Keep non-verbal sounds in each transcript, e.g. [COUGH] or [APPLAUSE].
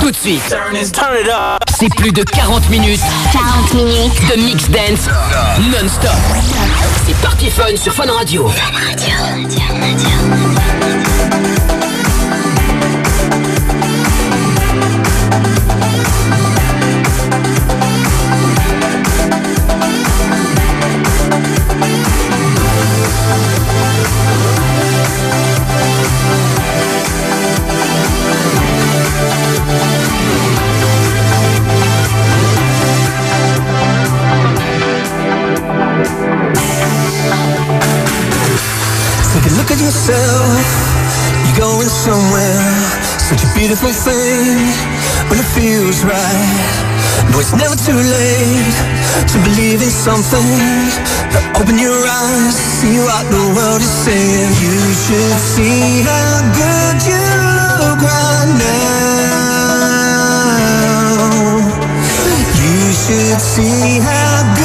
Tout de suite, c'est plus de 40 minutes. 40 minutes. De mix dance. Non-stop. C'est Party Fun sur Fun Radio. At yourself. You're going somewhere. Such a beautiful thing when it feels right. But it's never too late to believe in something. Open your eyes, see what the world is saying. You should see how good you look right now. You should see how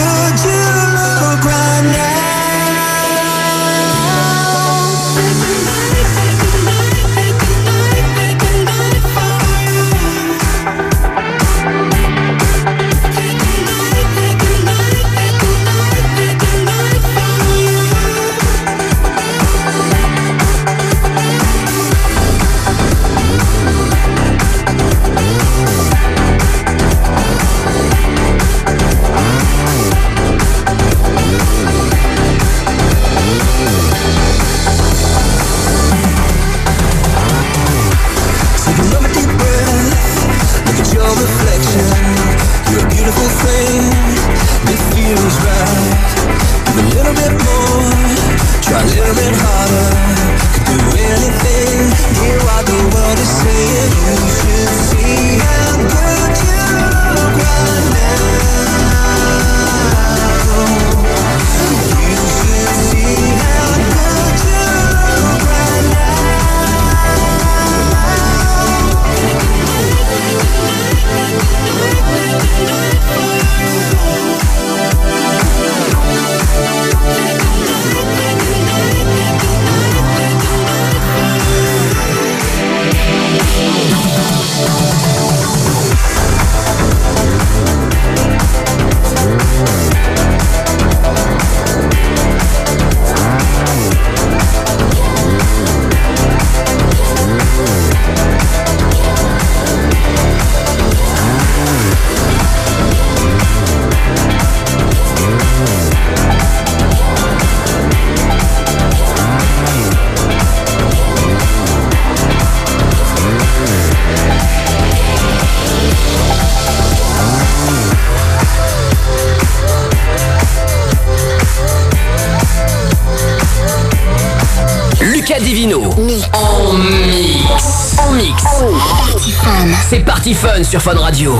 sur Fun Radio.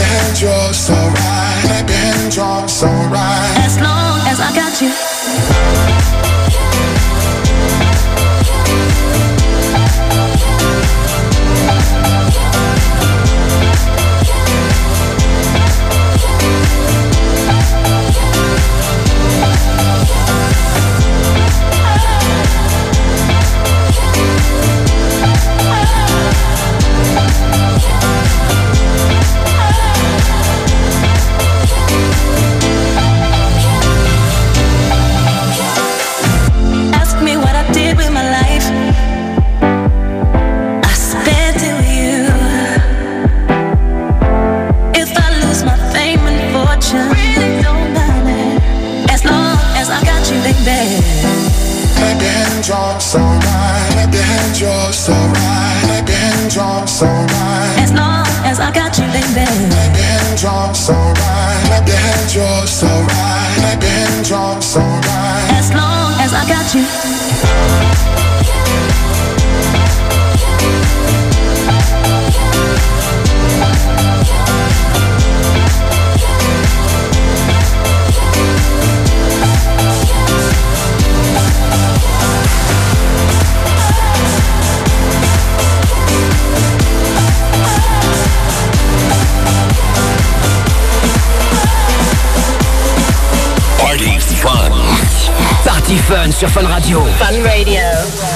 Hands, you're so right. Clap your so right. Your. As long as I got you. sur Fun Radio. Fun Radio.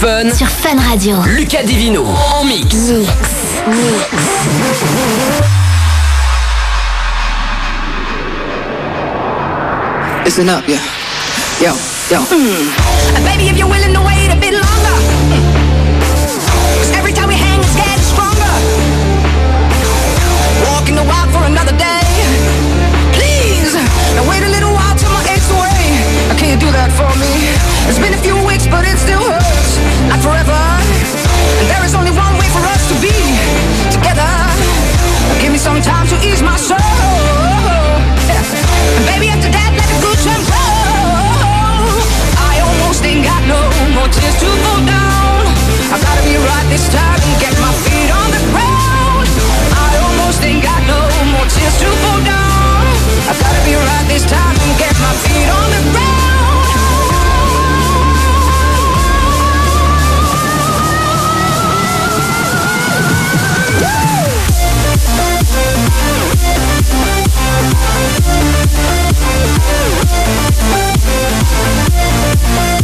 Fun sur Fun Radio. Lucas Divino en mix. Mix. Mix. Listen up, yeah. Yo, yo. Mm. Uh, baby, if you're willing to wait a bit longer. Cause every time we hang, it's getting stronger. Walking the wild for another day. Please, now wait a little while till my away. Can do that for me? It's been a few weeks, but it's still hurts. Time to ease my soul. And baby, after that, let the good roll. I almost ain't got no more tears to fall down. I gotta be right this time and get my feet on the ground. I almost ain't got no more tears to fall down. I gotta be right this time and get my feet on the ground.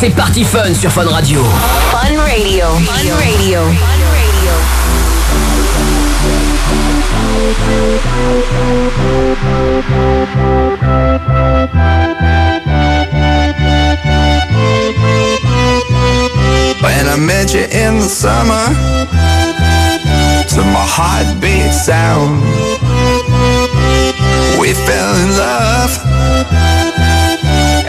C'est parti Fun sur Fun Radio. Fun Radio. Fun Radio. When I met you in the summer, to my heartbeat sound, we fell in love.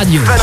Radio.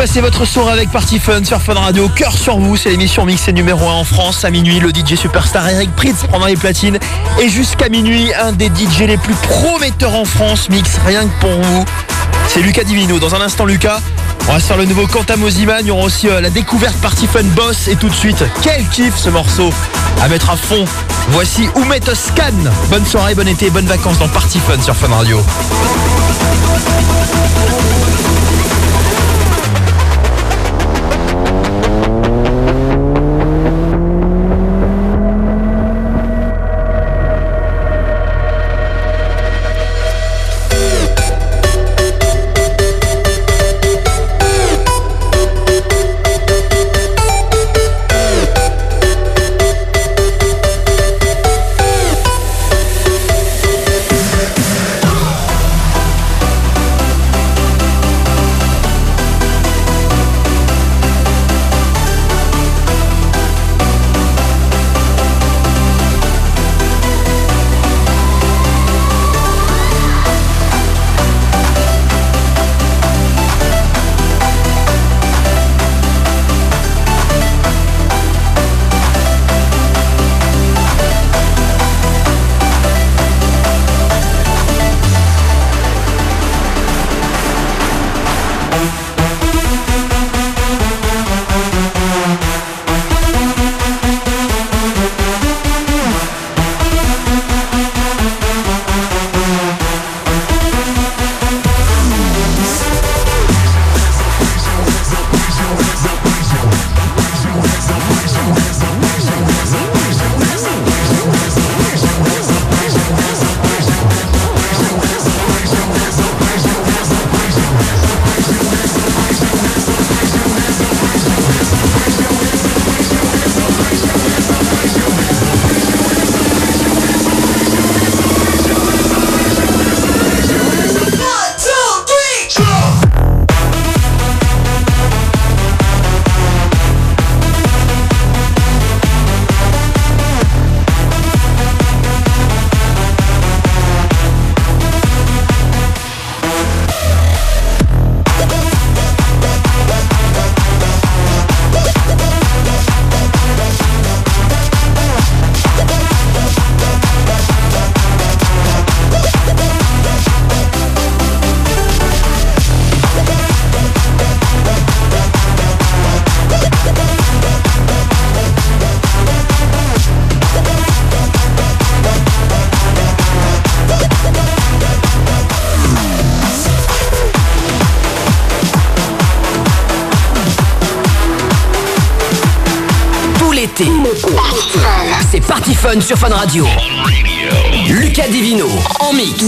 Passer votre soirée avec Party Fun sur Fun Radio. Cœur sur vous, c'est l'émission mixée numéro 1 en France. À minuit, le DJ superstar Eric Pritz prendra les platines. Et jusqu'à minuit, un des DJ les plus prometteurs en France mix rien que pour vous. C'est Lucas Divino. Dans un instant, Lucas, on va se faire le nouveau Quentin Moziman. Il y aura aussi euh, la découverte Party Fun Boss. Et tout de suite, quel kiff ce morceau à mettre à fond. Voici Oumet Scan. Bonne soirée, bon été, bonnes vacances dans Party Fun sur Fun Radio. C'est Party Fun sur Fun Radio. Lucas Divino en mix.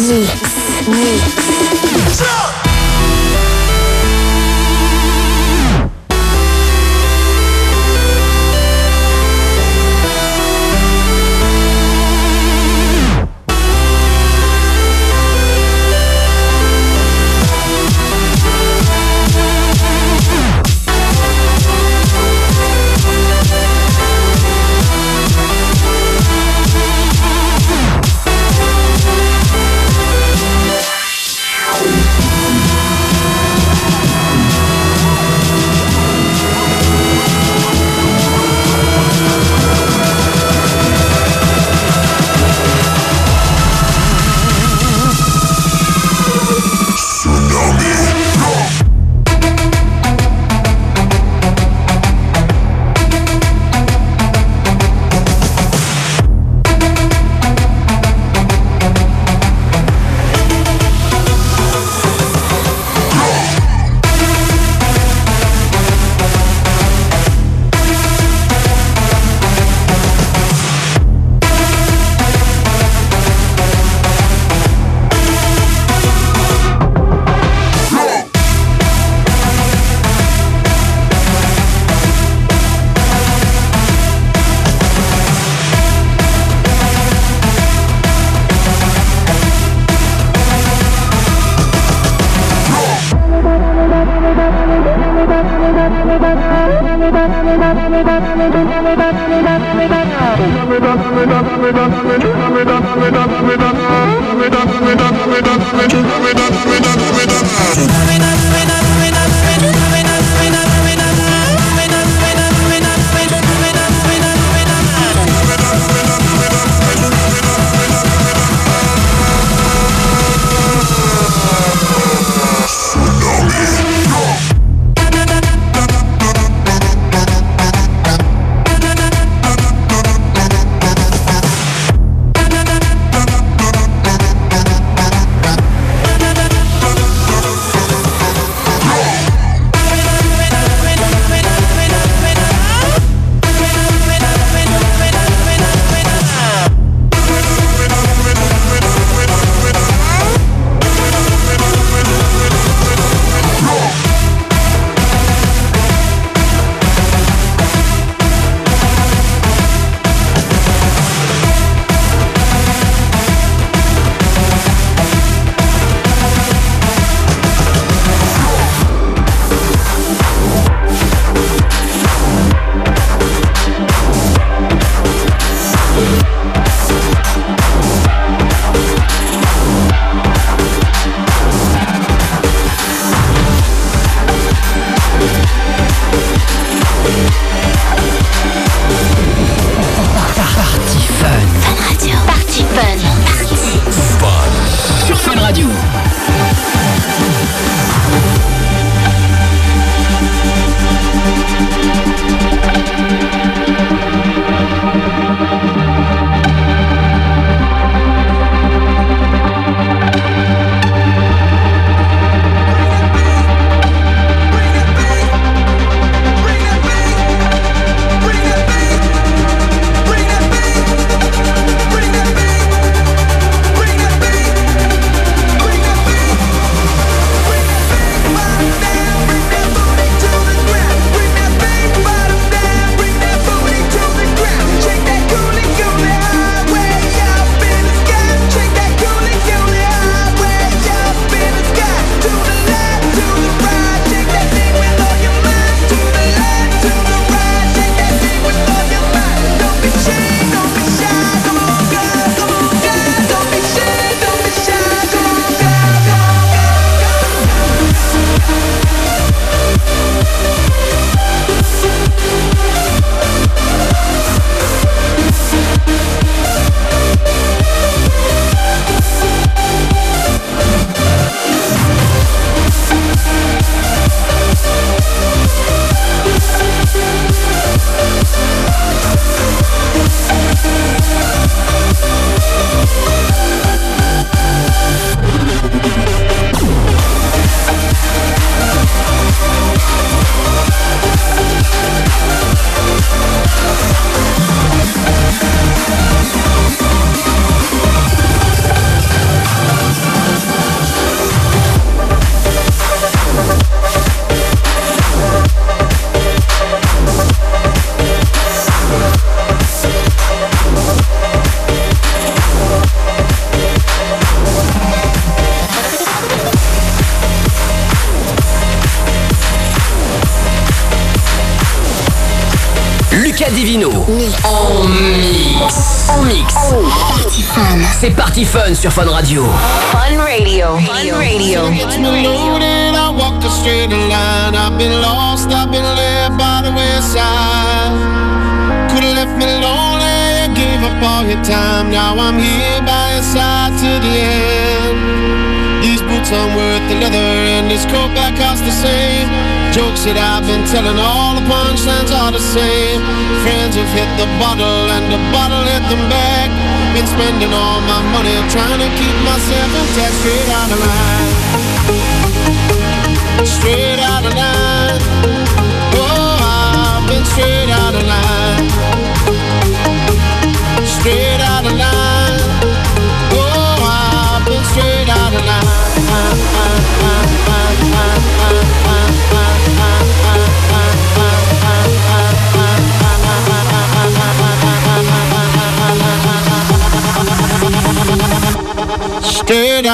sur Fun Radio.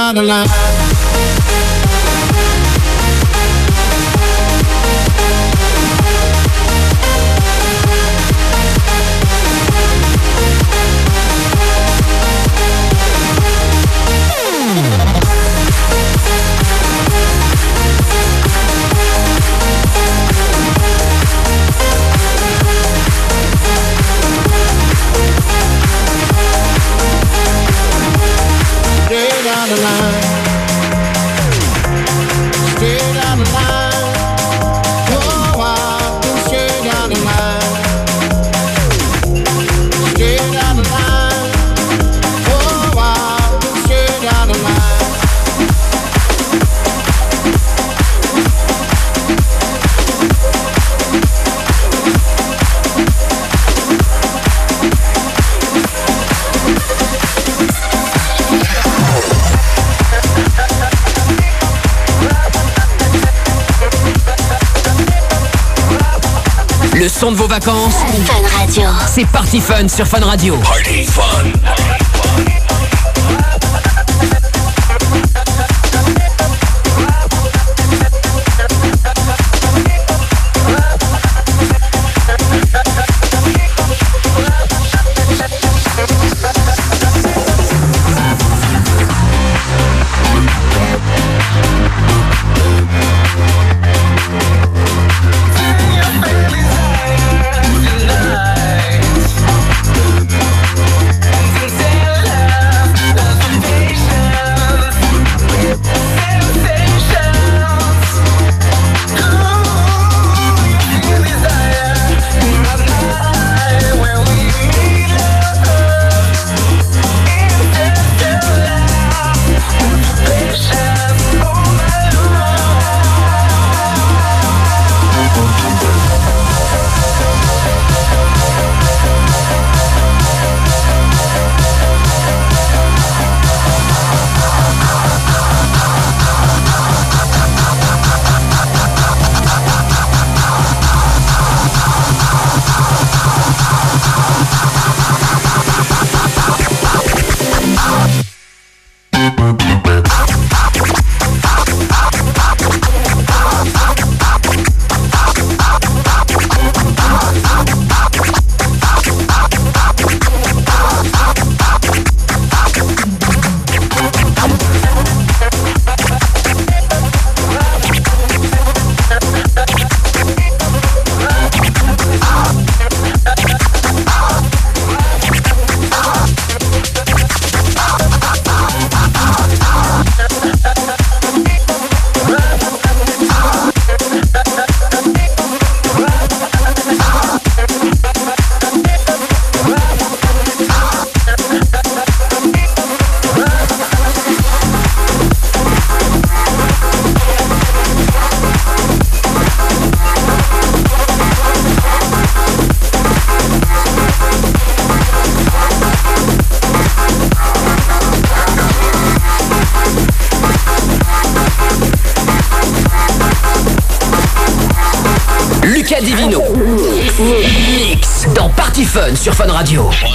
la la la son de vos vacances. Fun Radio. C'est Party Fun sur Fun Radio. Party Fun. radio.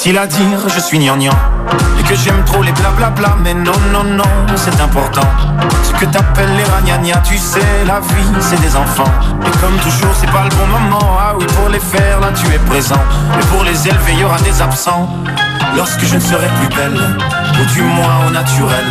Facile à dire, je suis gnangnan. Et que j'aime trop les blablabla Mais non, non, non, c'est important. Ce que t'appelles les ragnagnas Tu sais, la vie, c'est des enfants. Et comme toujours, c'est pas le bon moment. Ah oui, pour les faire, là, tu es présent. Mais pour les élever, il y aura des absents. Lorsque je ne serai plus belle Ou du moins au naturel.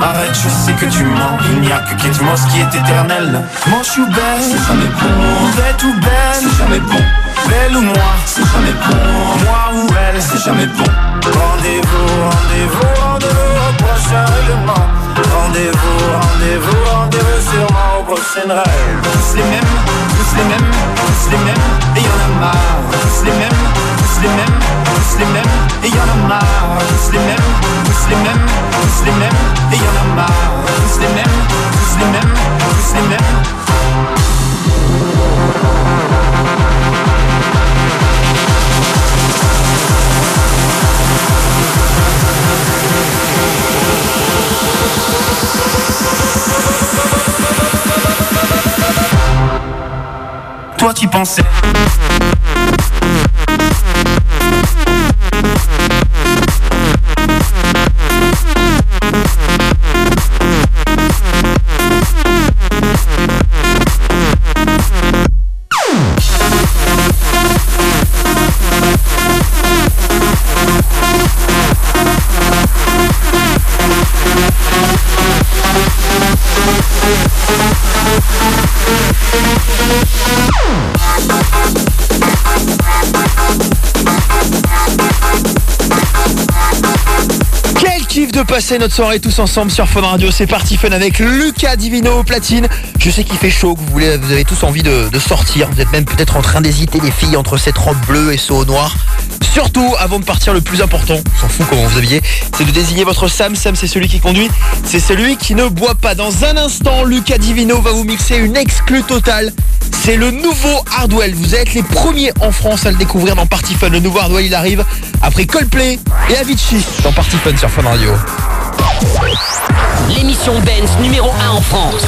Arrête, je sais que tu mens. Il n'y a que Kate Moss qui est éternelle Mon chou belle, c'est jamais bon. Bête ou belle, c'est jamais bon. Belle ou moi, c'est jamais bon. Moi ou c'est jamais bon Rendez-vous, rendez-vous, rendez-vous au prochain règlement Rendez-vous, rendez-vous, rendez-vous sûrement au prochain rêve Tous les mêmes, tous les mêmes, tous les mêmes Et y'en a marre Tous les mêmes, tous les mêmes, tous les mêmes Et y'en a marre Tous les mêmes, tous les mêmes, tous les mêmes Et y'en a marre Tous les mêmes, tous les mêmes, tous les mêmes Toi tu pensais passer notre soirée tous ensemble sur Fun Radio. C'est parti Fun avec Lucas Divino platine. Je sais qu'il fait chaud, que vous, voulez, vous avez tous envie de, de sortir. Vous êtes même peut-être en train d'hésiter les filles entre cette robe bleue et ce haut noir. Surtout, avant de partir, le plus important, on s'en fout comment vous habillez, c'est de désigner votre Sam. Sam, c'est celui qui conduit, c'est celui qui ne boit pas. Dans un instant, Lucas Divino va vous mixer une exclue totale. C'est le nouveau Hardwell. Vous êtes les premiers en France à le découvrir dans Party Fun. Le nouveau Hardwell, il arrive après Coldplay et Avicii dans Party Fun sur Fun Radio. L'émission Benz numéro 1 en France.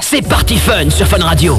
C'est Party Fun sur Fun Radio.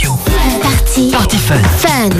Radio. Party. Party Fun. Fun.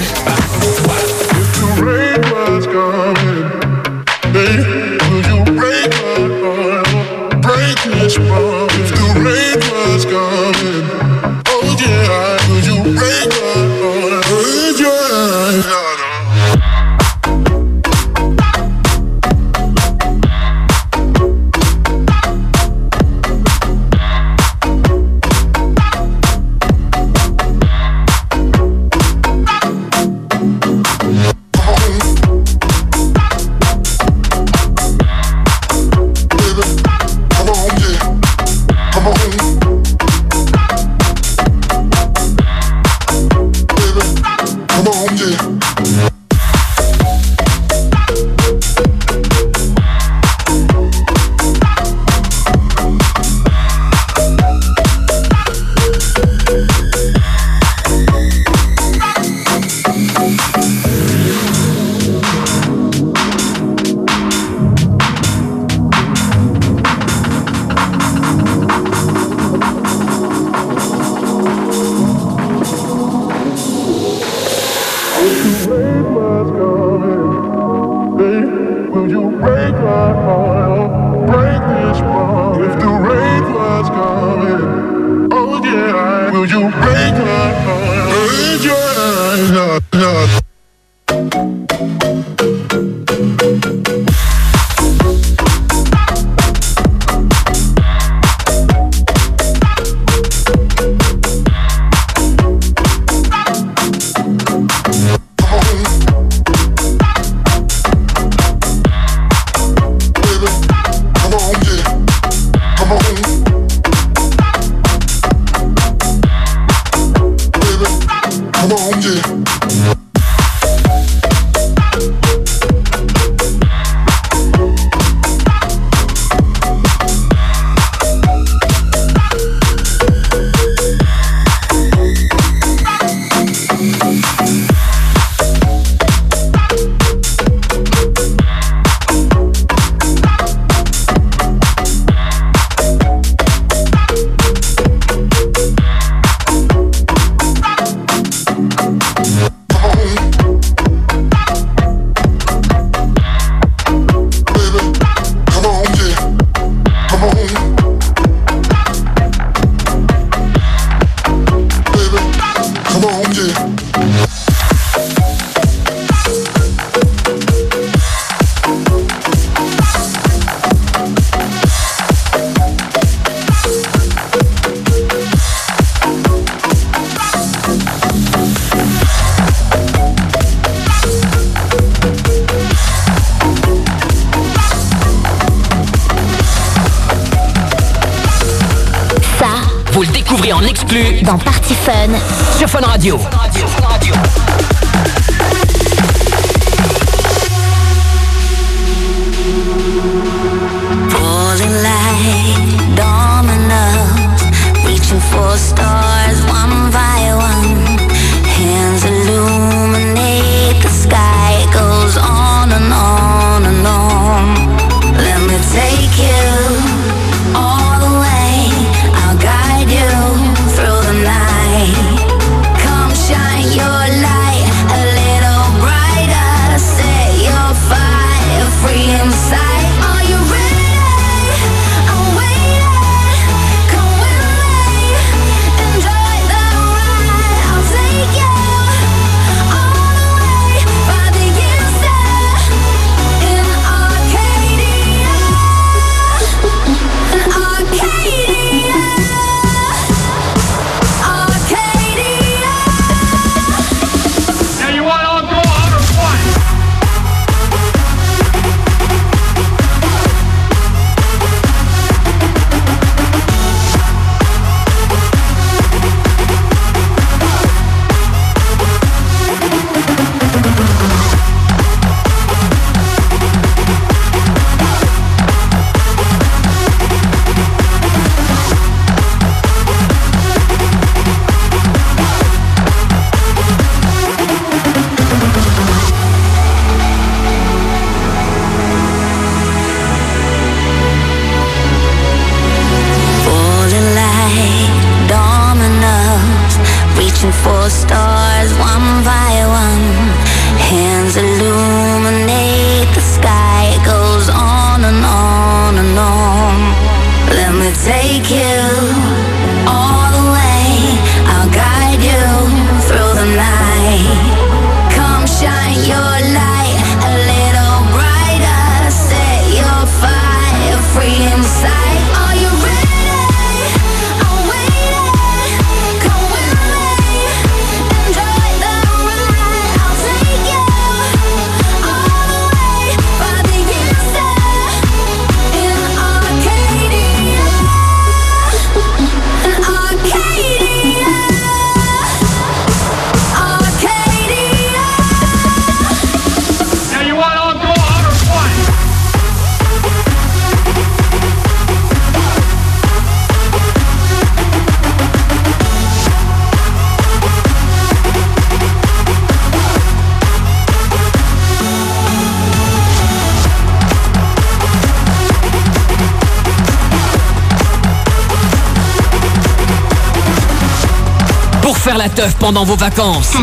pendant vos vacances.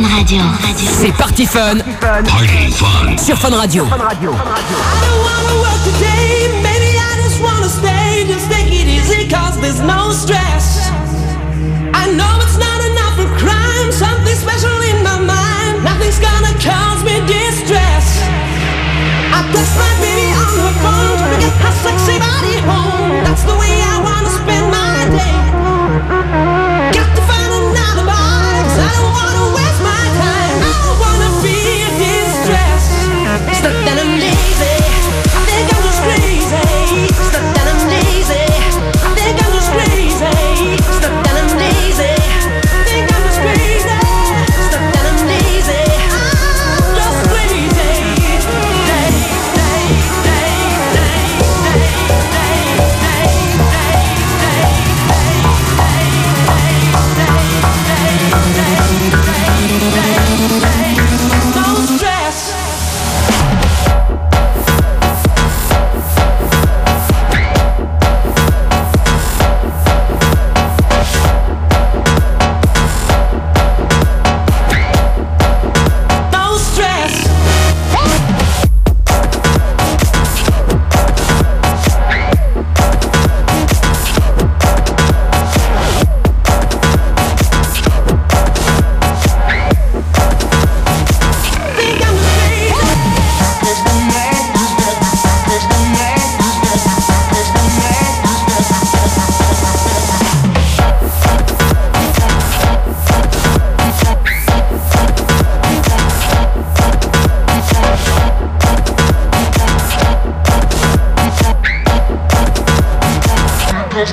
C'est parti fun. Sur Fun Radio.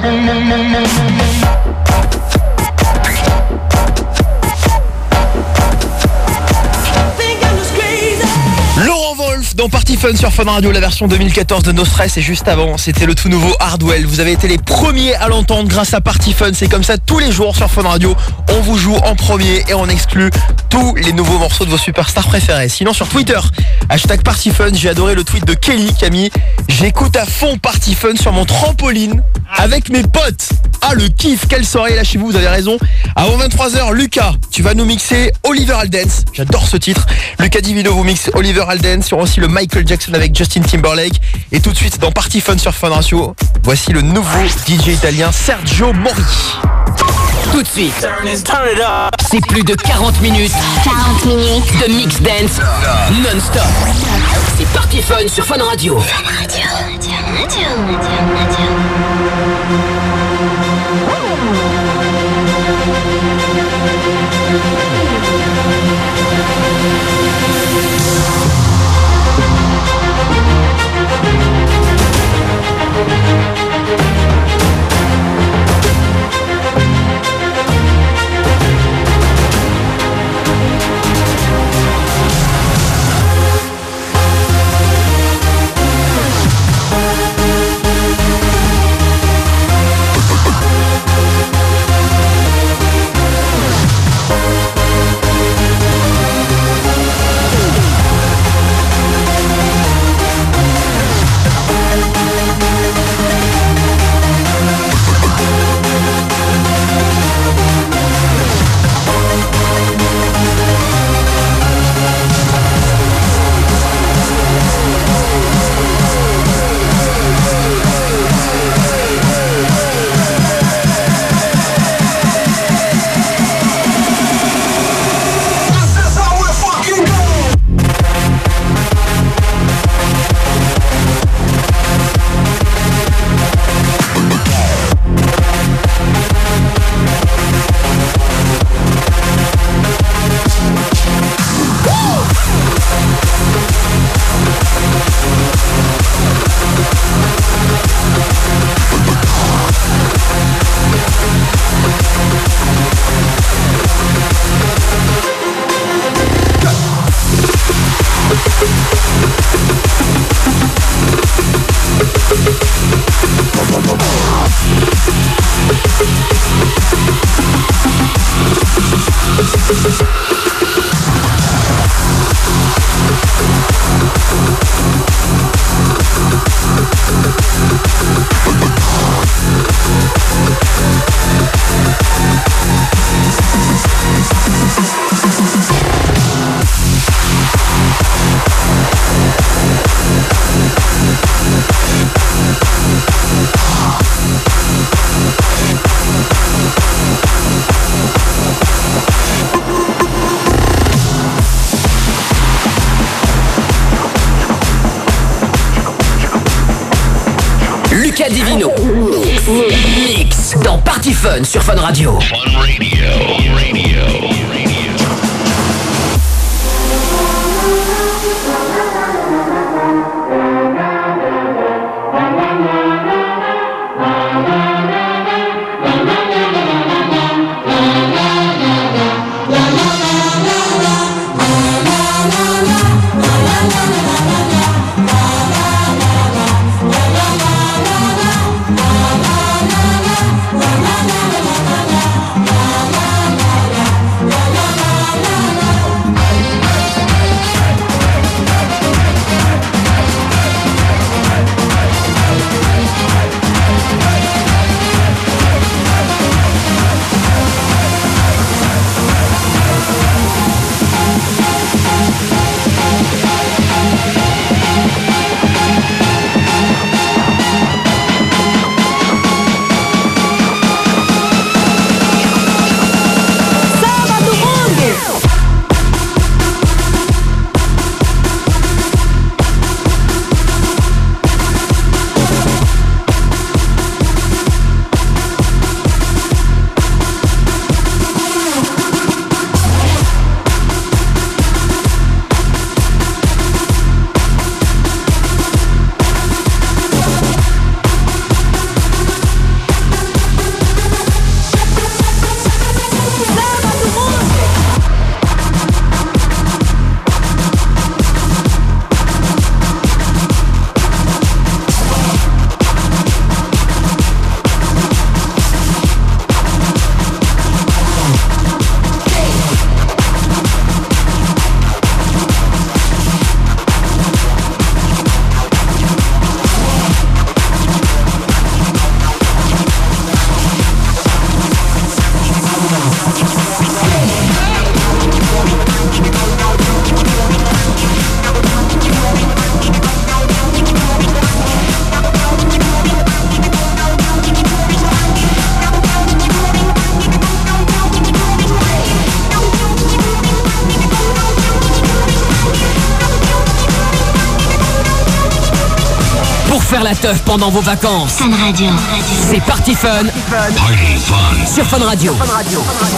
Mm-hmm. Dans Party Fun sur Fun Radio, la version 2014 de No Stress et juste avant, c'était le tout nouveau Hardwell. Vous avez été les premiers à l'entendre grâce à Party Fun. C'est comme ça tous les jours sur Fun Radio. On vous joue en premier et on exclut tous les nouveaux morceaux de vos superstars préférés. Sinon sur Twitter, hashtag Party Fun, j'ai adoré le tweet de Kelly mis J'écoute à fond Party Fun sur mon trampoline avec mes potes. Ah le kiff, quelle soirée là chez vous, vous avez raison. Avant 23h, Lucas, tu vas nous mixer Oliver Aldens. J'adore ce titre. Lucas Divino vous mixe Oliver Aldens sur aussi le Michael Jackson avec Justin Timberlake. Et tout de suite dans Party Fun sur Fun Radio, voici le nouveau DJ italien Sergio Mori. Tout de suite, c'est plus de 40 minutes 40 minutes de mix dance non-stop. C'est Party Fun sur Fun Radio. Lucas Fun sur Fun la teuf pendant vos vacances. Fun Radio. C'est Party Fun. Sur Fun Radio. Lucas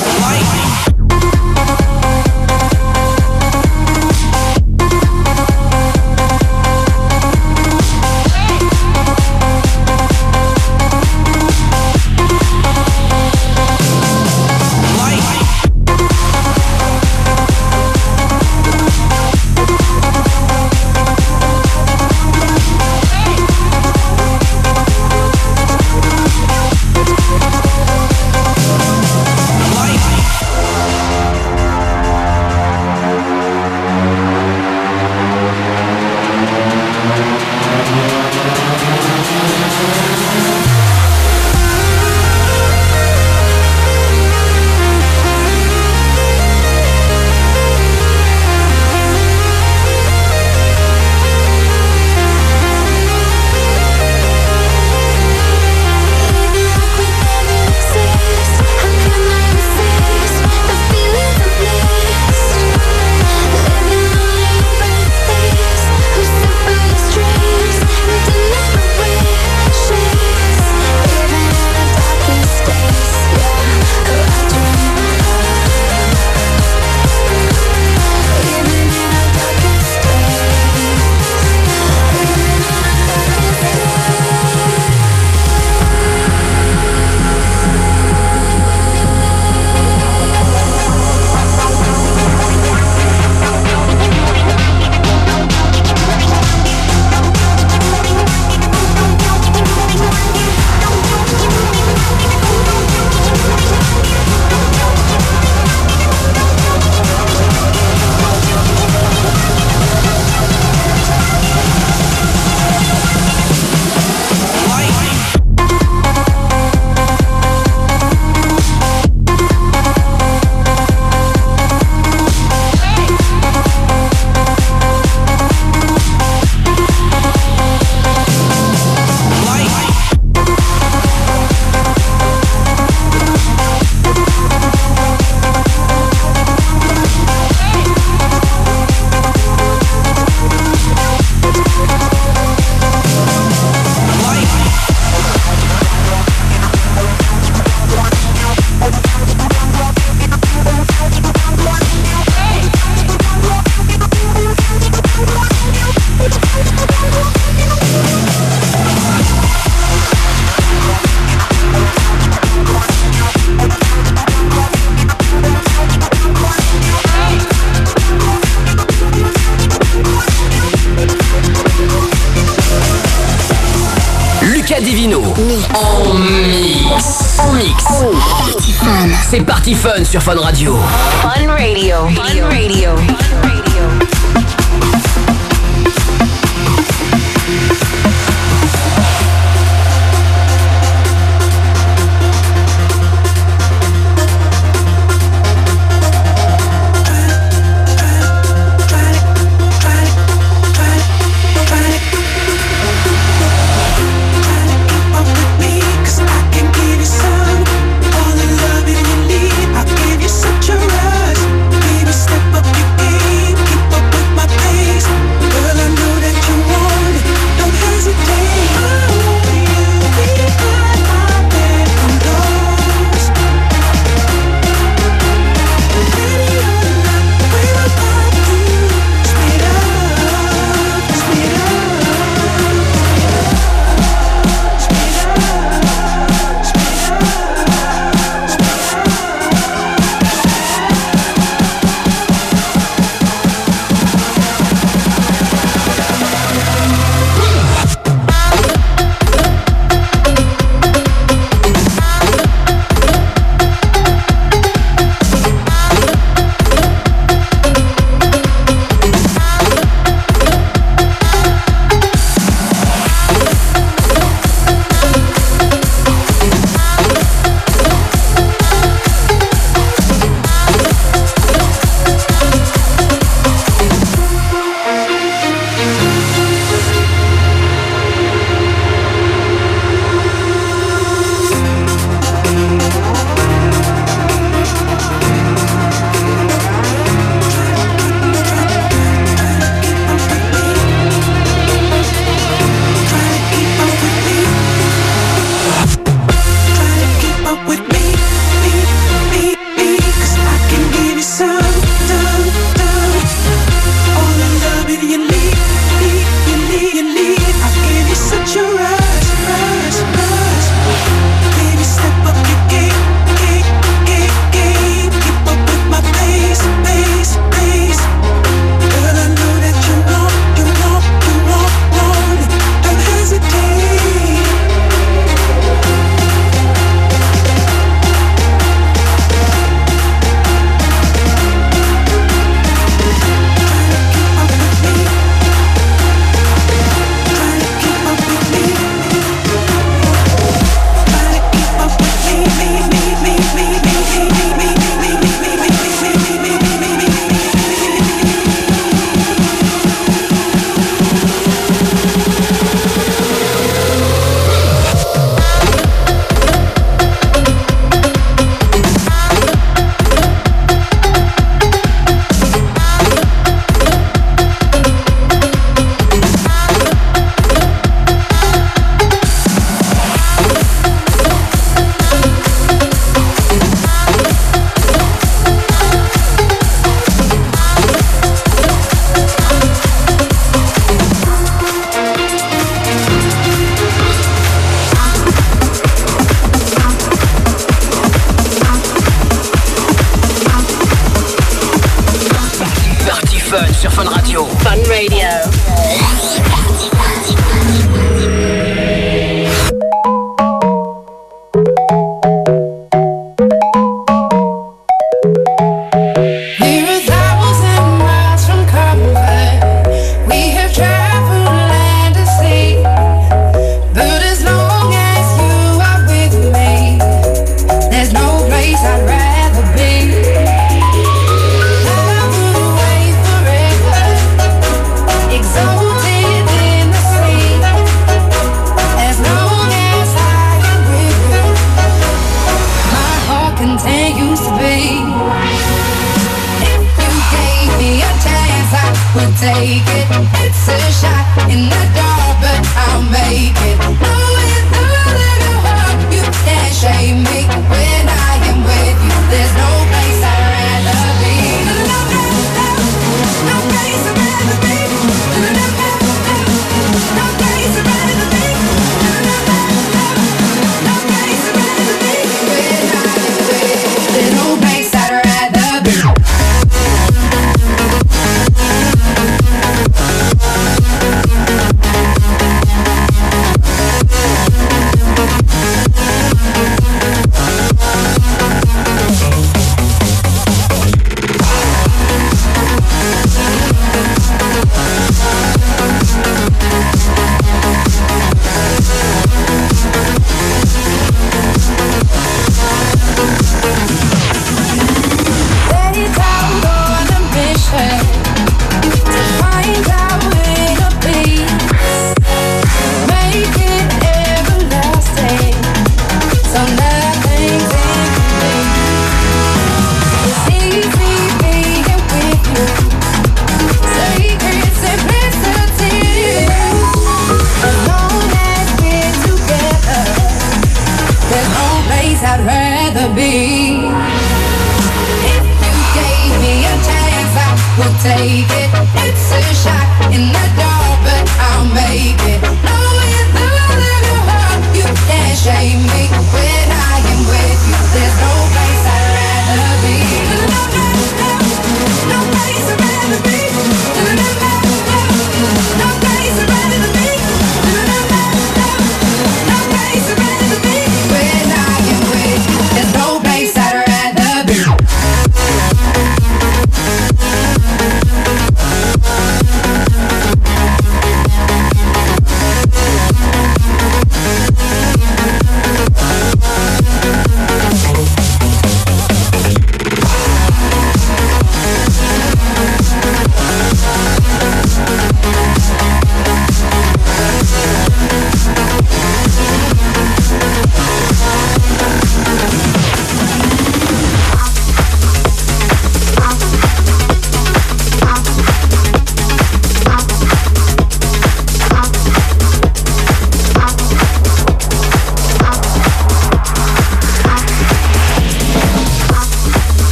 sur Fun.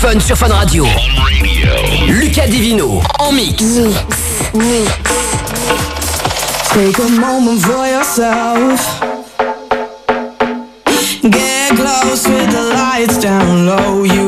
Fun sur Fun Radio. Lucas Divino en mix. Mix, mix. Take a moment for yourself. Get close with the lights down low. You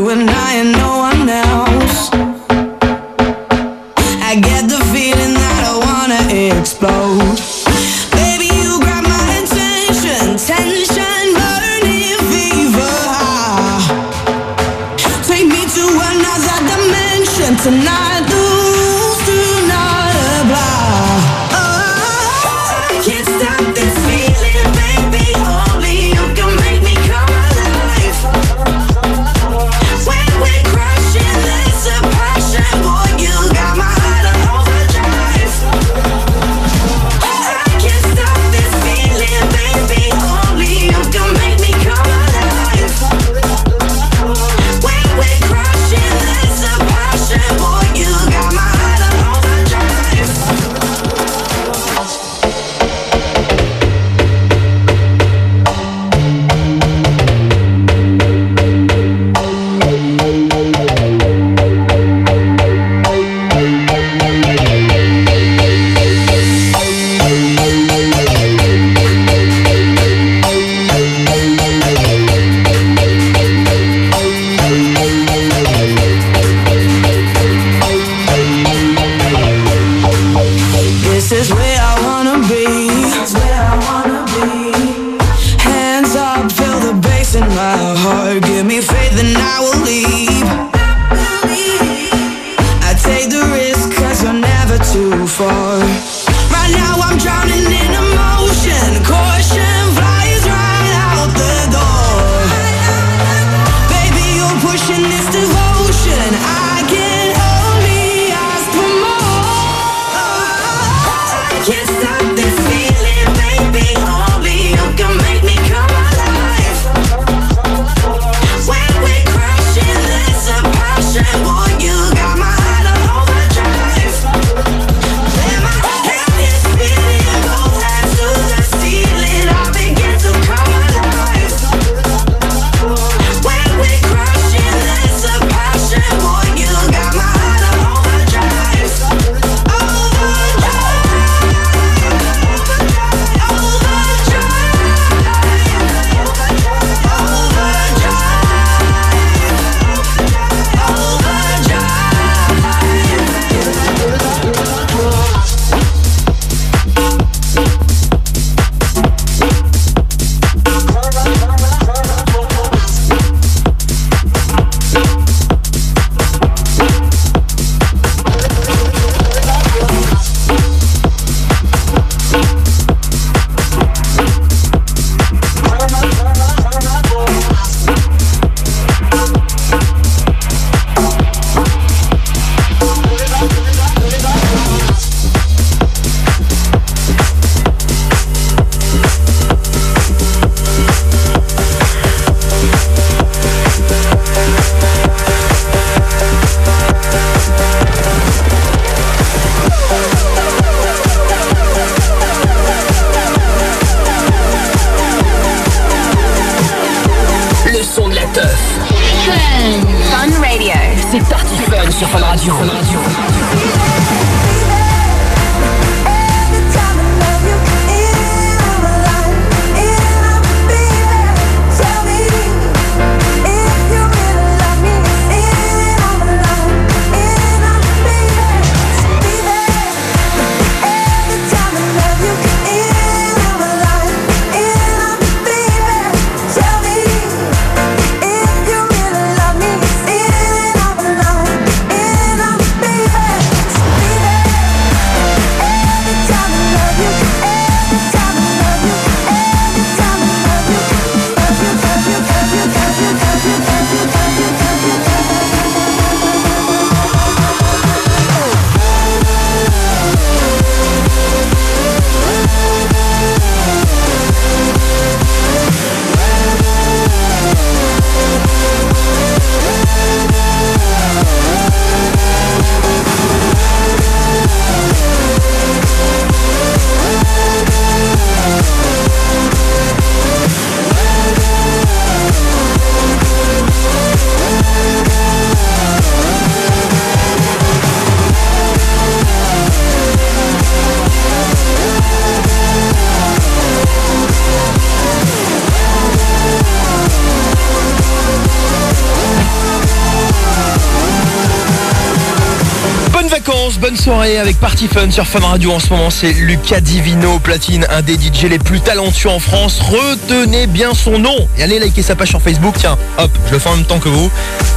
Party Fun sur Fun Radio en ce moment. C'est Lucas Divino Platine, un des DJ les plus talentueux en France. Retenez bien son nom et allez liker sa page sur Facebook. Tiens, hop, je le fais en même temps que vous.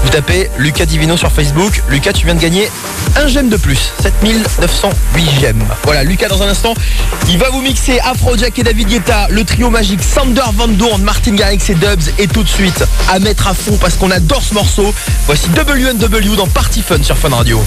Vous tapez Lucas Divino sur Facebook. Lucas, tu viens de gagner un j'aime de plus. 7908 j'aime. Voilà, Lucas dans un instant, il va vous mixer Afrojack et David Guetta, le trio magique Sander Van Doorn, Martin Garrix et Dubs. Et tout de suite, à mettre à fond parce qu'on adore ce morceau. Voici WNW dans Party Fun sur Fun Radio.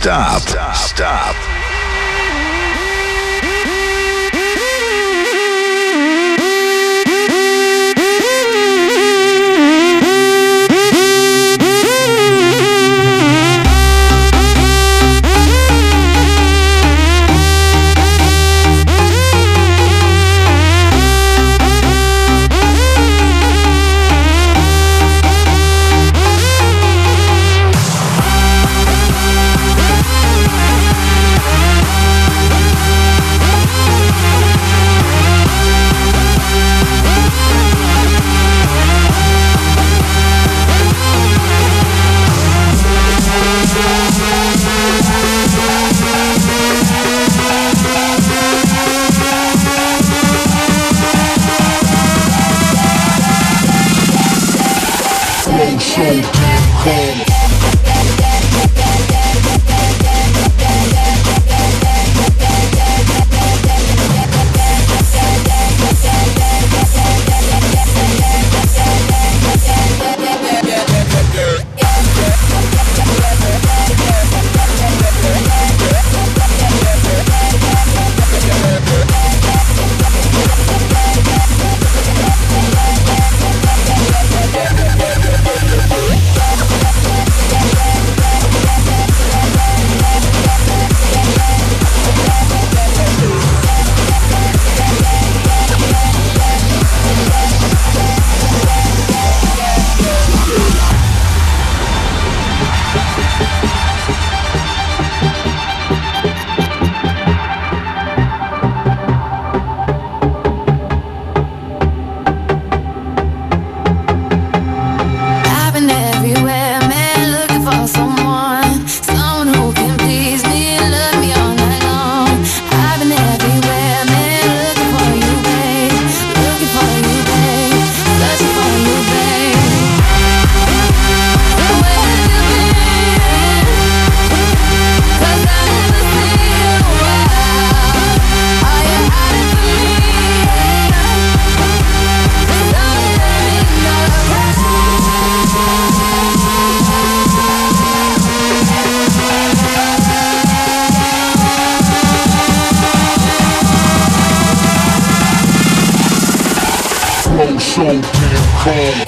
stop. so damn calm.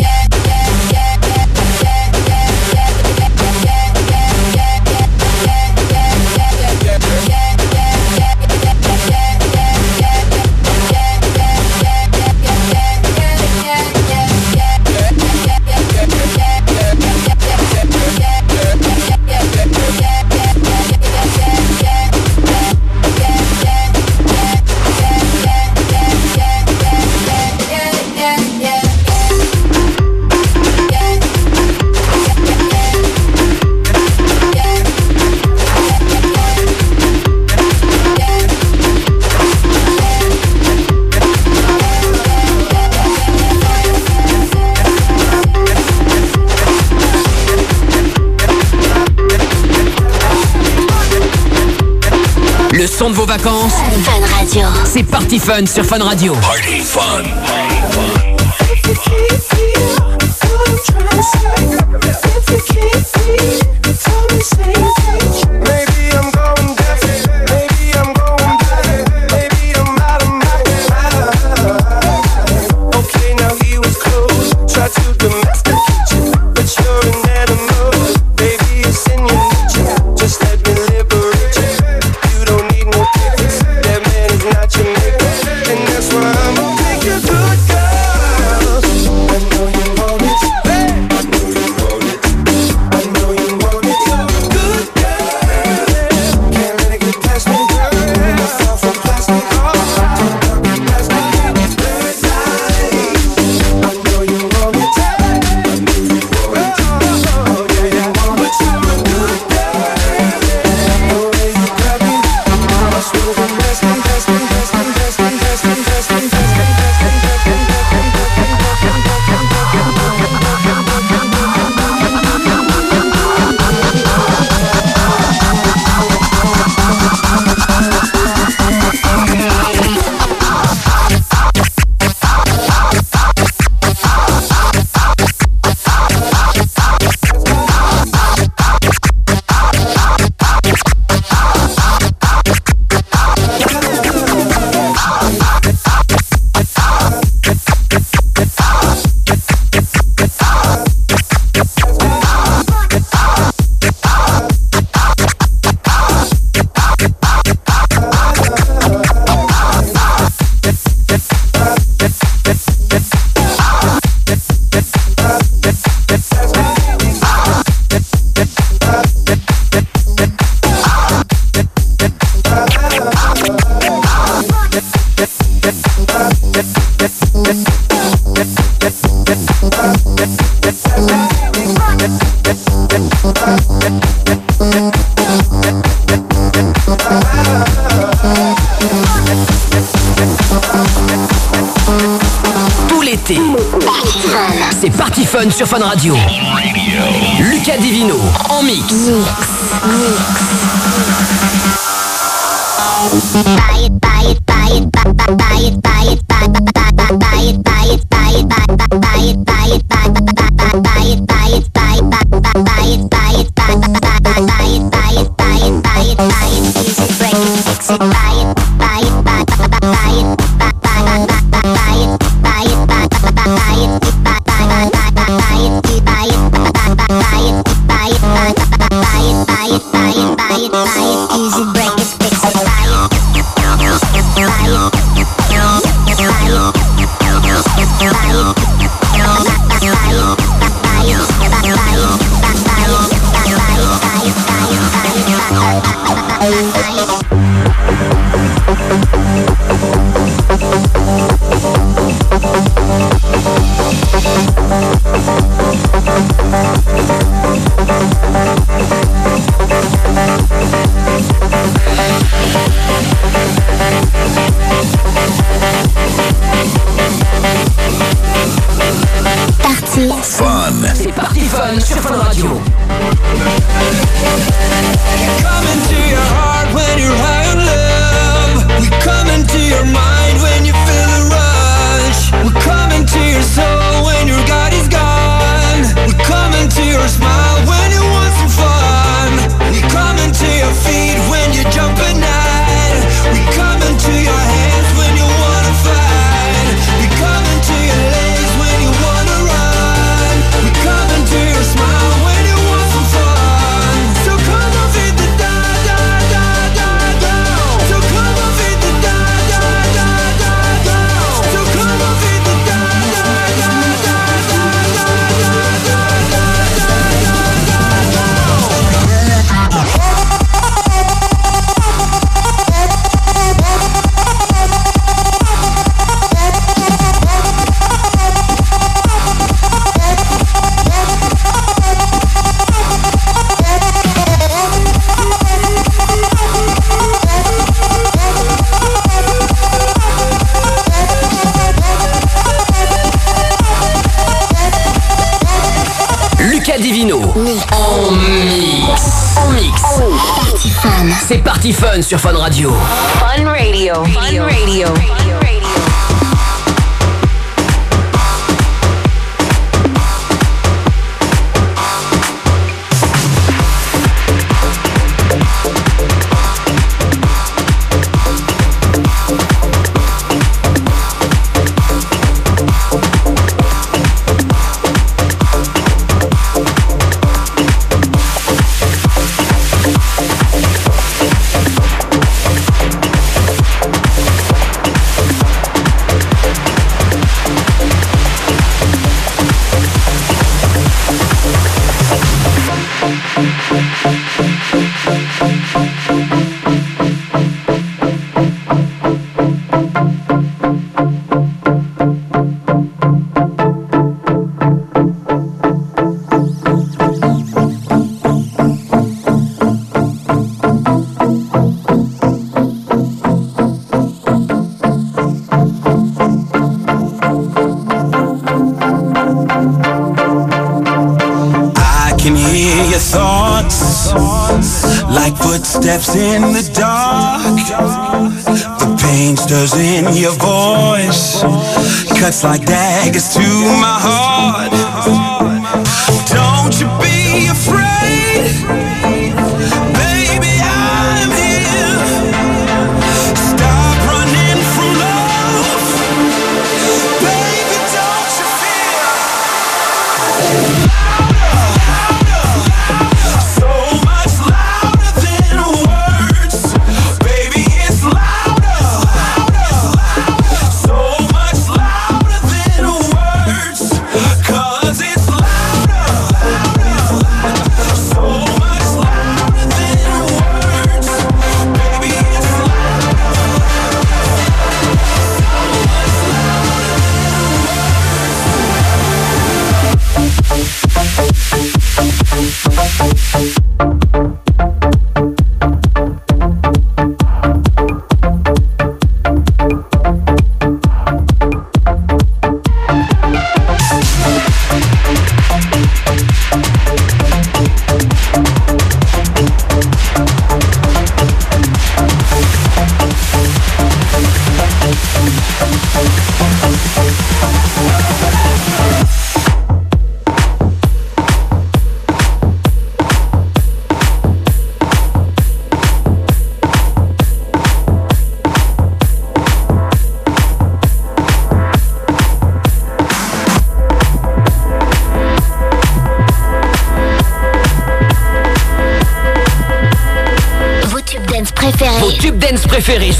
C'est Party Fun sur Fun Radio. Party Fun. Sur Fun Radio.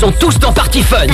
Sont tous dans Party. Party Fun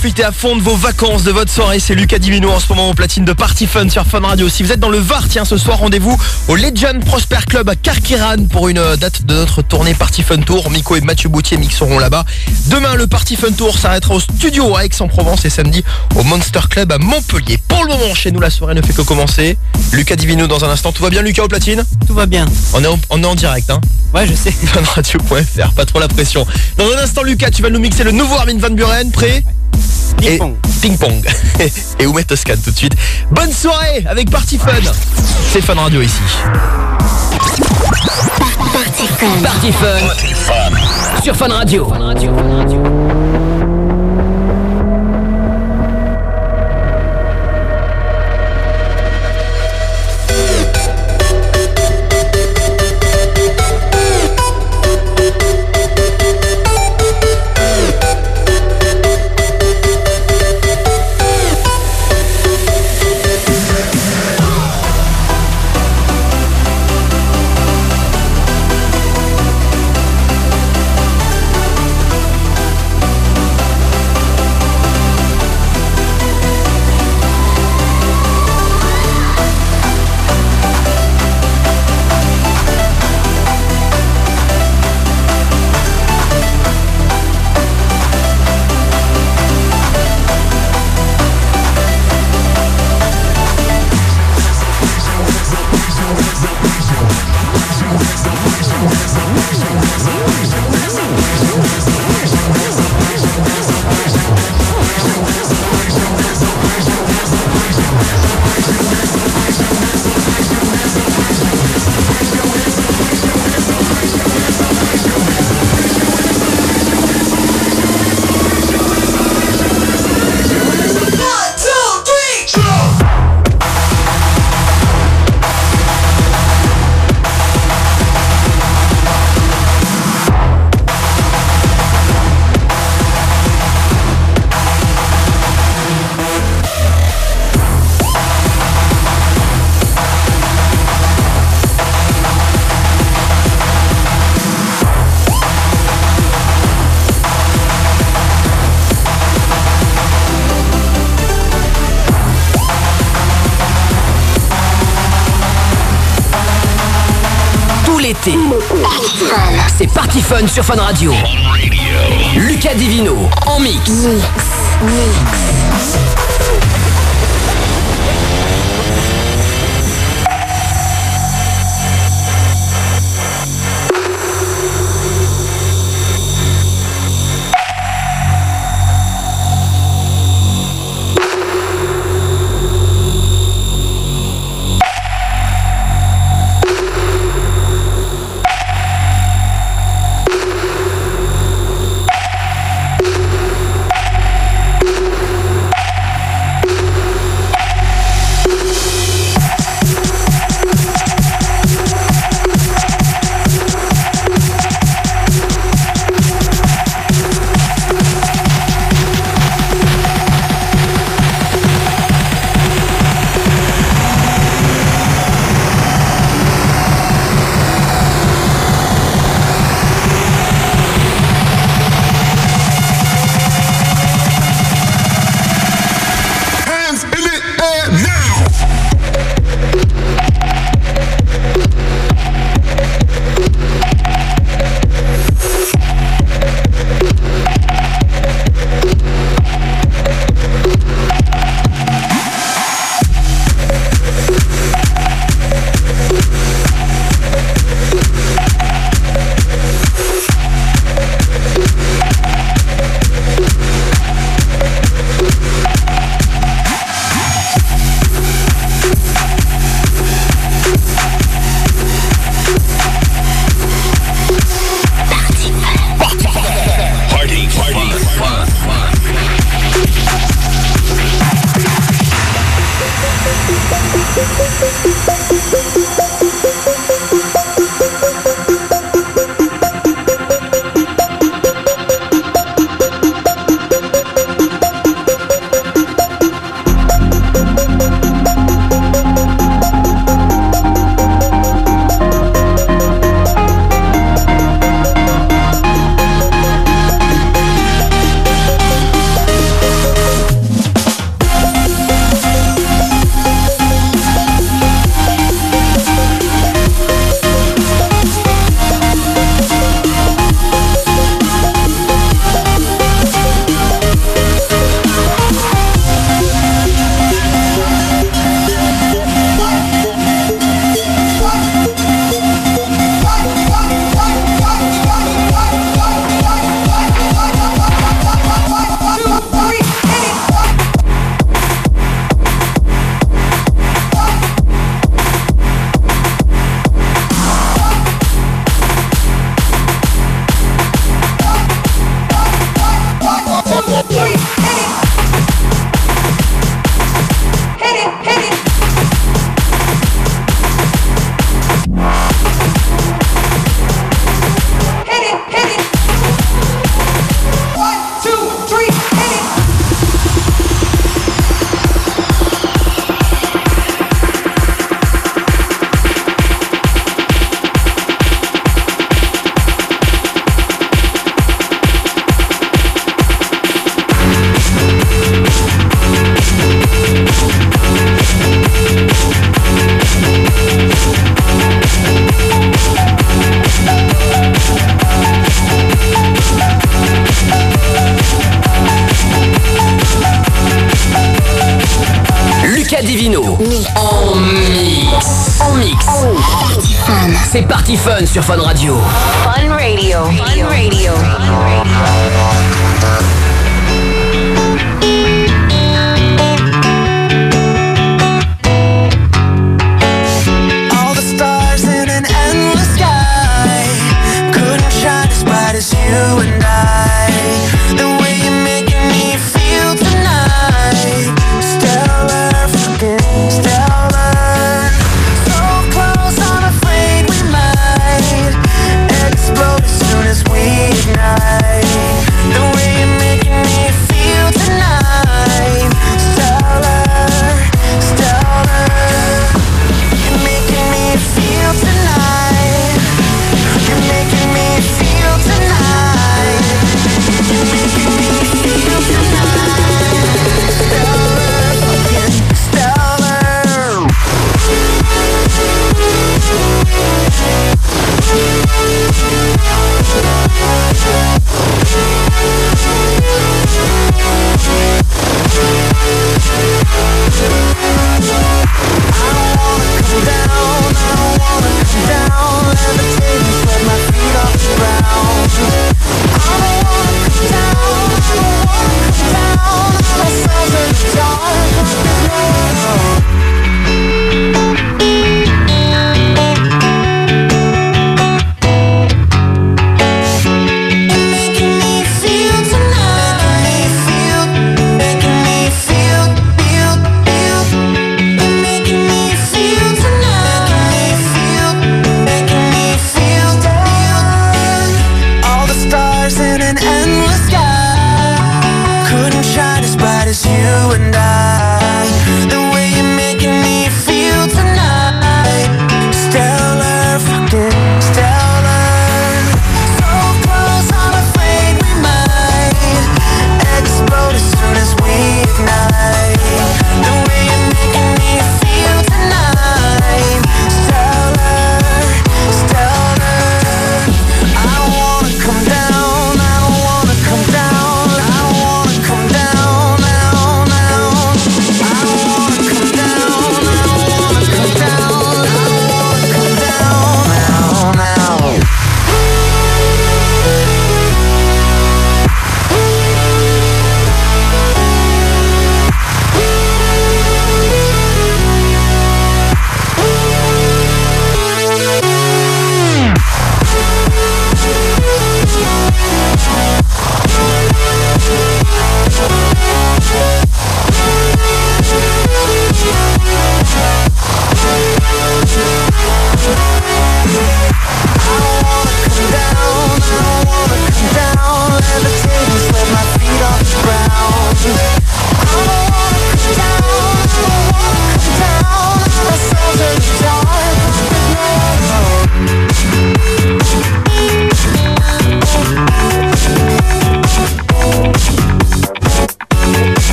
Profitez à fond de vos vacances, de votre soirée. C'est Lucas Divino en ce moment au platine de Party Fun sur Fun Radio. Si vous êtes dans le Var, tiens, ce soir, rendez-vous au Legend Prosper Club à Karkiran pour une euh, date de notre tournée Party Fun Tour. Miko et Mathieu Boutier mixeront là-bas. Demain, le Party Fun Tour s'arrêtera au studio à Aix-en-Provence et samedi au Monster Club à Montpellier. Pour le moment, chez nous, la soirée ne fait que commencer. Lucas Divino dans un instant. Tout va bien, Lucas, au platine? Tout va bien. On est en, on est en direct, hein? Ouais, je sais. [LAUGHS] Funradio.fr, pas trop la pression. Dans un instant, Lucas, tu vas nous mixer le nouveau Armin Van Buren. Prêt? Ping pong. Ping pong. Et Oumet [LAUGHS] Toscan tout de suite. Bonne soirée avec Party Fun. C'est Fun Radio ici. Party Fun. Party Fun. Sur Fun Radio. Thank Party sur Fun Radio. Lucas Divino en mix. mix. mix.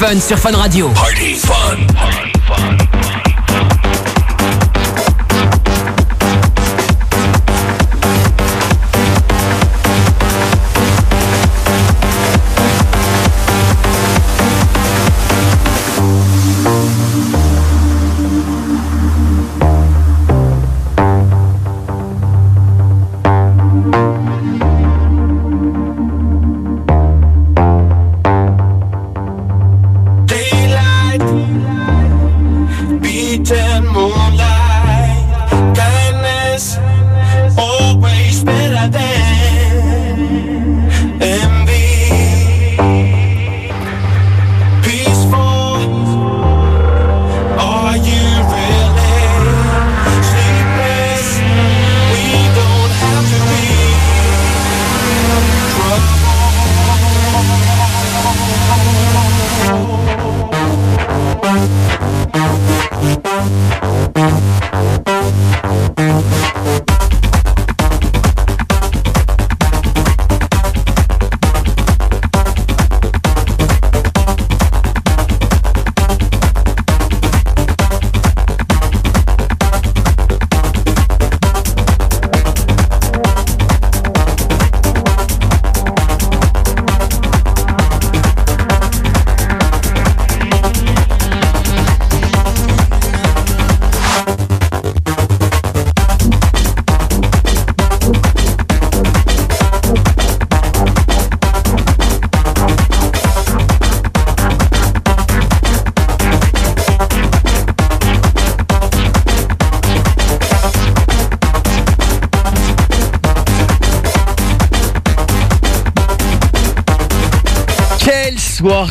Fun sur Fun Radio.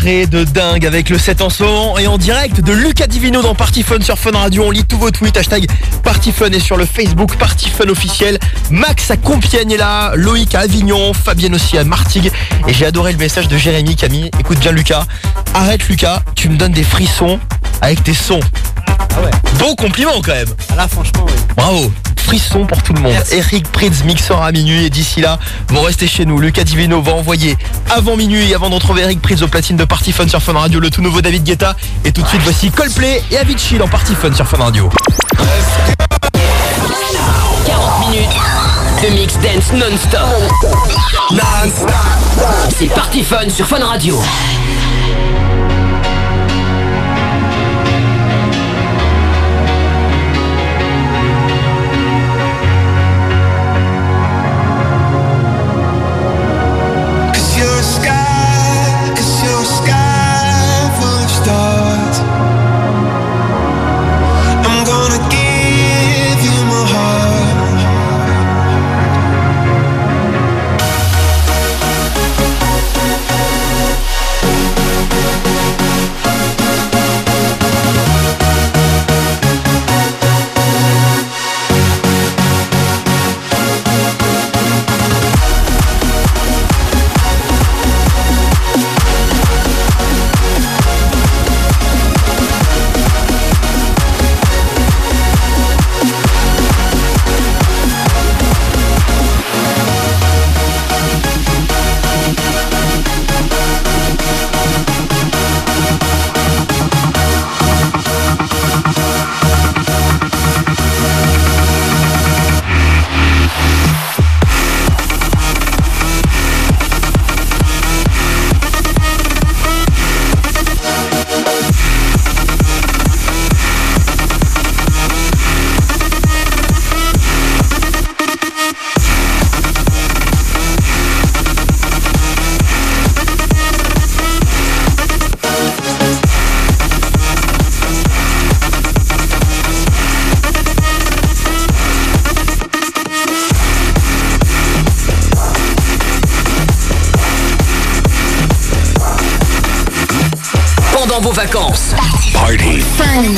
Soirée de dingue avec le 7 en son et en direct de Lucas Divino dans Party Fun sur Fun Radio. On lit tous vos tweets, hashtag Party Fun et sur le Facebook Party Fun officiel. Max à Compiègne est là, Loïc à Avignon, Fabienne aussi à Martigues. Et j'ai adoré le message de Jérémy Camille. Écoute bien Lucas. Arrête Lucas, tu me donnes des frissons avec tes sons. Ah ouais. Bon compliment quand même. Là, franchement, oui. Bravo. Frisson pour tout le monde. Eric Pritz mixera à minuit et d'ici là, vous restez chez nous. Lucas Divino va envoyer avant minuit et avant de retrouver Eric Pritz au platine de Party Fun sur Fun Radio le tout nouveau David Guetta. Et tout de suite, voici Coldplay et Avicii dans Party Fun sur Fun Radio. 40 minutes de mix dance non-stop. C'est Party Fun sur Fun Radio. Vacances. Party. Fun.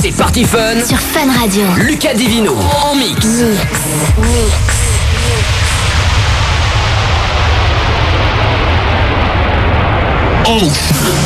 C'est Party Fun. Sur Fun Radio. Lucas Divino en mix. Cause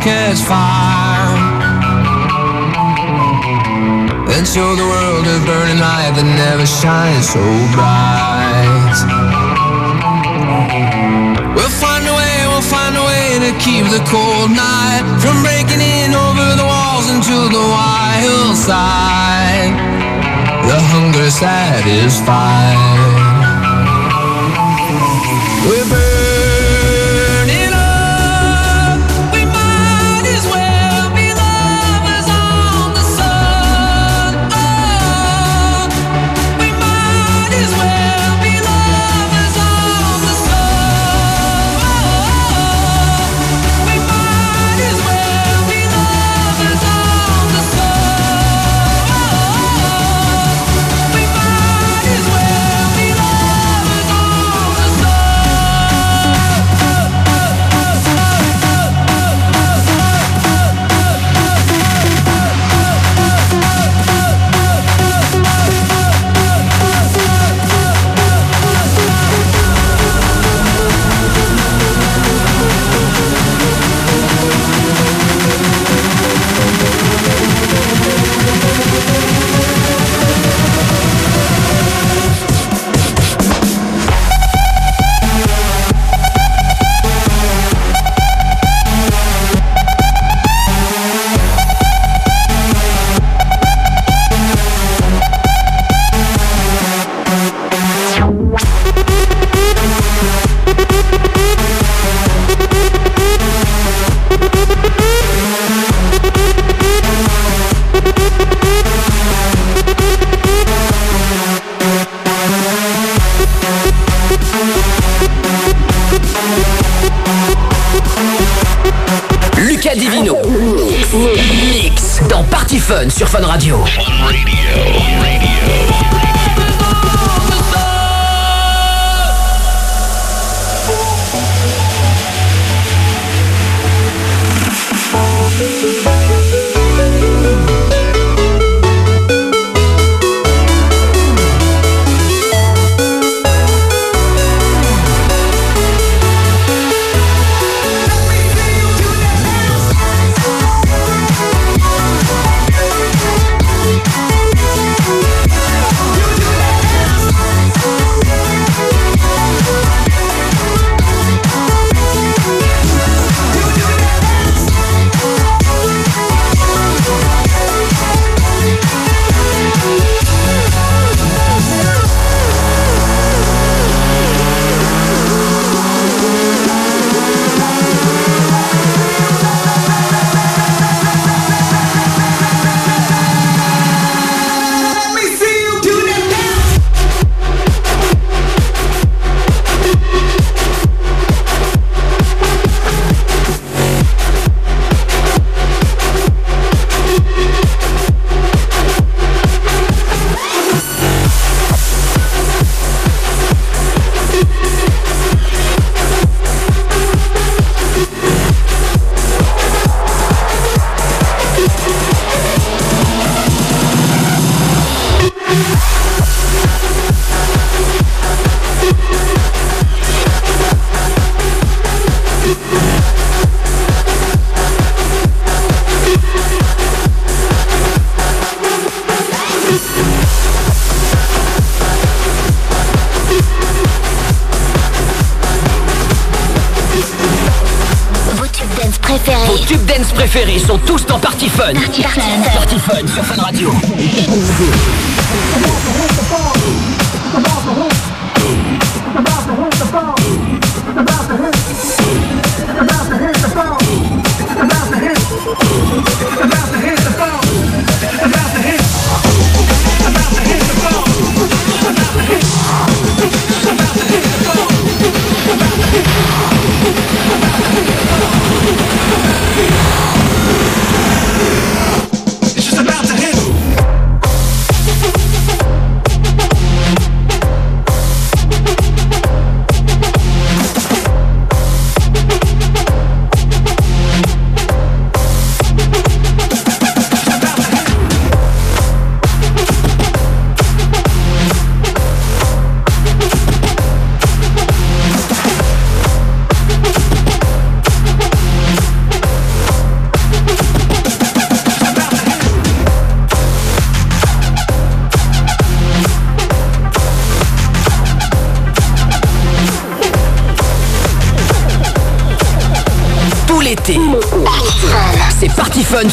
catch fire.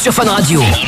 Sur Fun Radio.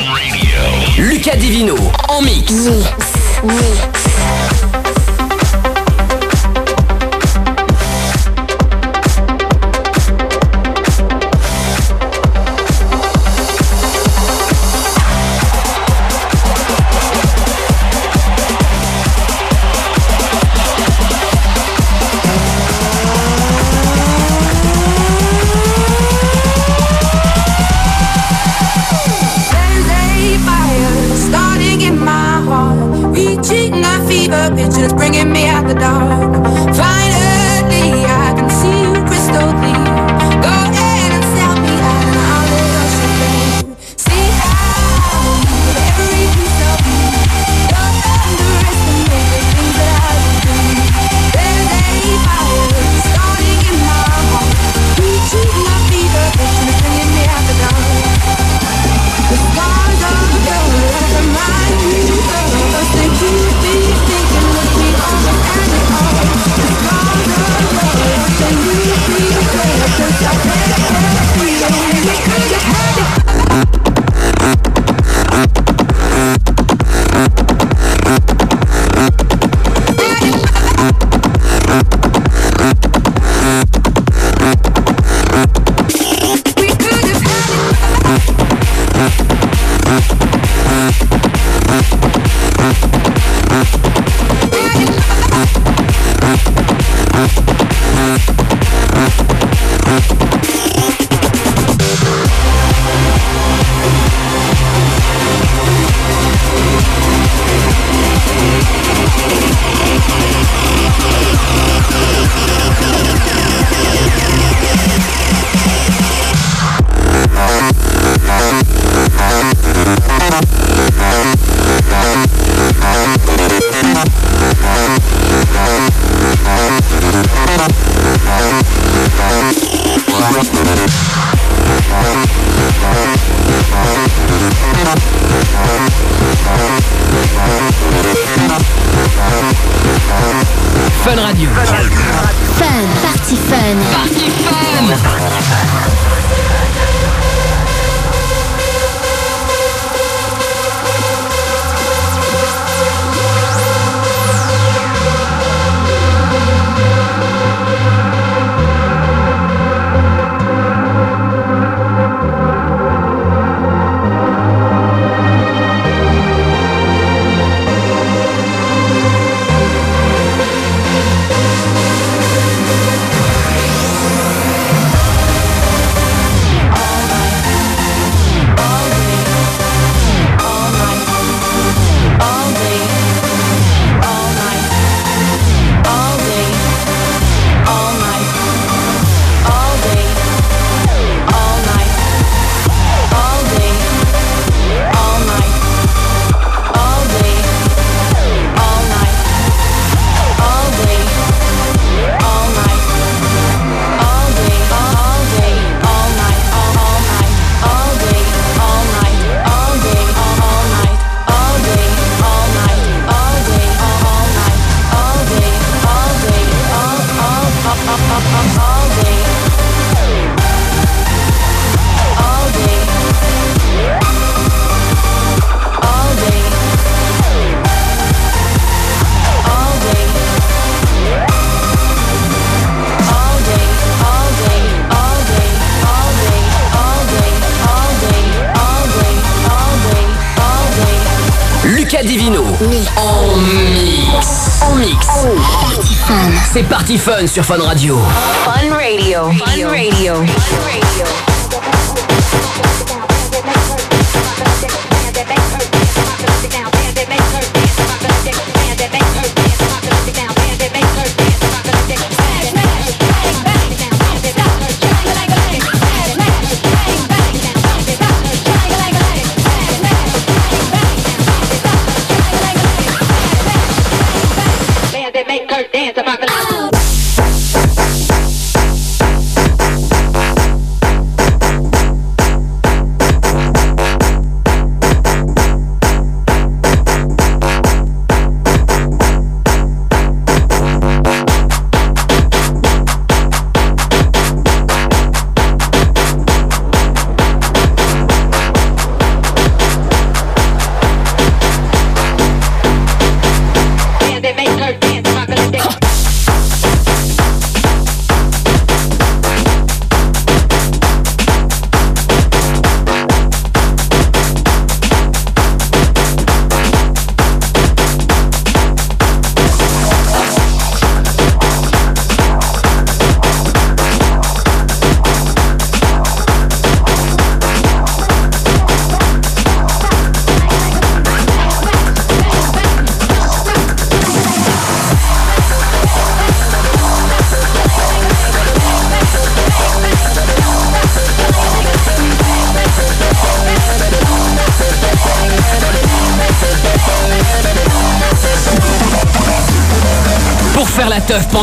Party Fun sur Fun Radio. Fun Radio.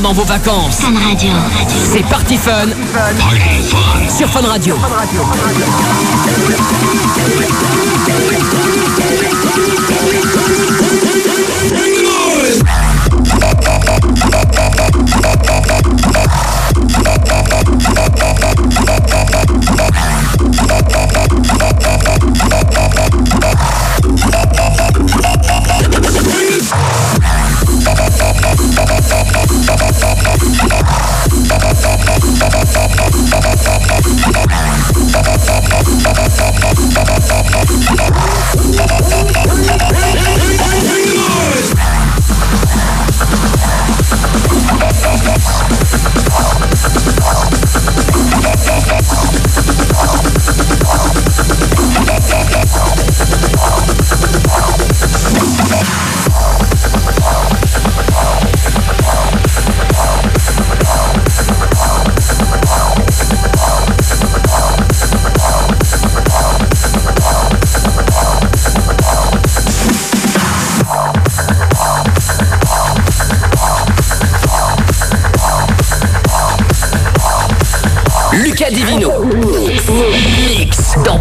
Pendant vos vacances. Fun Radio. C'est Party Fun. Sur Fun Radio.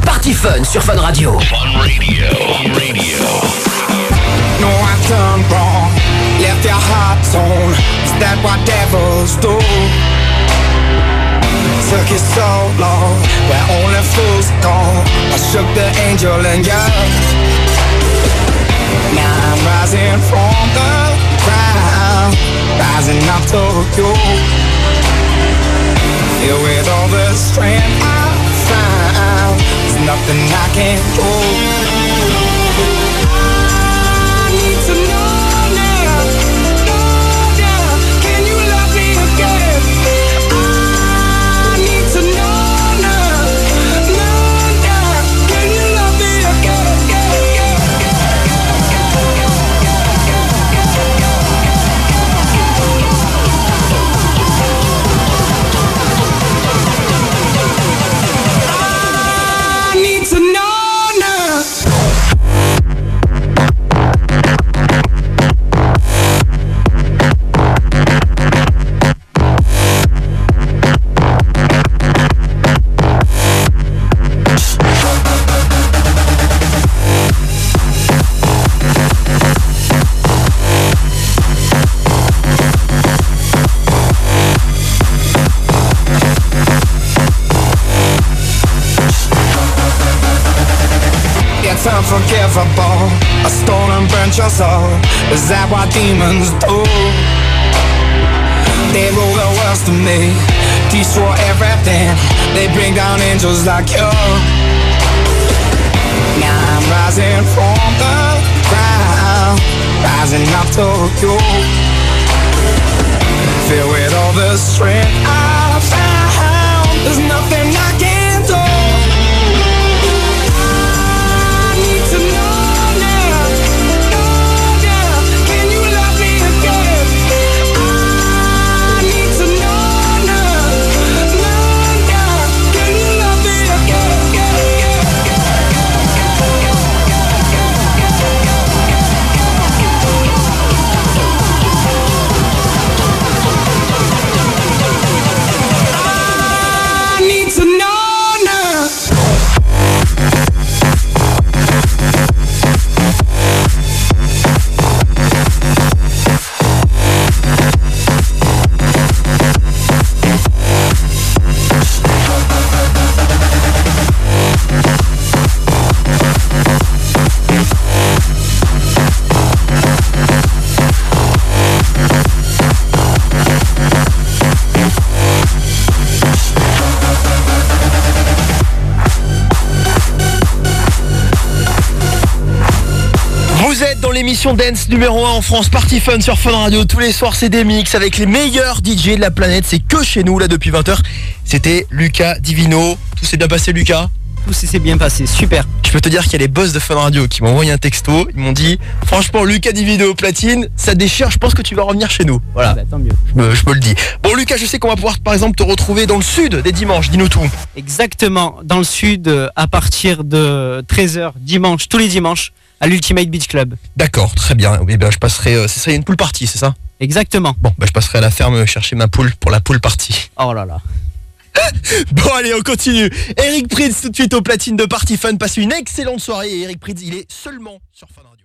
Party Fun sur Fun Radio. Fun Radio. Fun Radio. No, I done wrong. Left your heart torn. Is that what devils do? Took you so long, where only fools gone. I shook the angel and you. Now I'm rising from the ground, rising up to you. Filled with all the strength I nothing I can't do. Unforgivable. I stole and burnt your soul. Is that what demons do? They rule the world to me, destroy everything. They bring down angels like you. Now I'm rising from the ground. rising up Tokyo. Filled with all the strength l'émission Dance numéro 1 en France, Party Fun sur Fun Radio. Tous les soirs, c'est des mix avec les meilleurs DJ de la planète. C'est que chez nous, là, depuis 20h. C'était Lucas Divino. Tout s'est bien passé, Lucas? Tout s'est bien passé, super. Je peux te dire qu'il y a les boss de Fun Radio qui m'ont envoyé un texto. Ils m'ont dit, franchement, Lucas Divino platine, ça déchire. Je pense que tu vas revenir chez nous. Voilà. Bah, tant mieux. Je me, je me le dis. Bon, Lucas, je sais qu'on va pouvoir, par exemple, te retrouver dans le sud des dimanches. Dis-nous tout. Exactement, dans le sud, euh, à partir de 13h dimanche, tous les dimanches, à l'Ultimate Beach Club. D'accord, très bien. Eh bien, je passerai. euh, c'est ça, il y a une poule partie, c'est ça? Exactement. Bon, bah, je passerai à la ferme chercher ma poule pour la poule partie. Oh là là. [LAUGHS] Bon allez on continue Eric Pritz tout de suite au platine de Party Fun Passez une excellente soirée et Eric Pritz il est seulement sur Fun Radio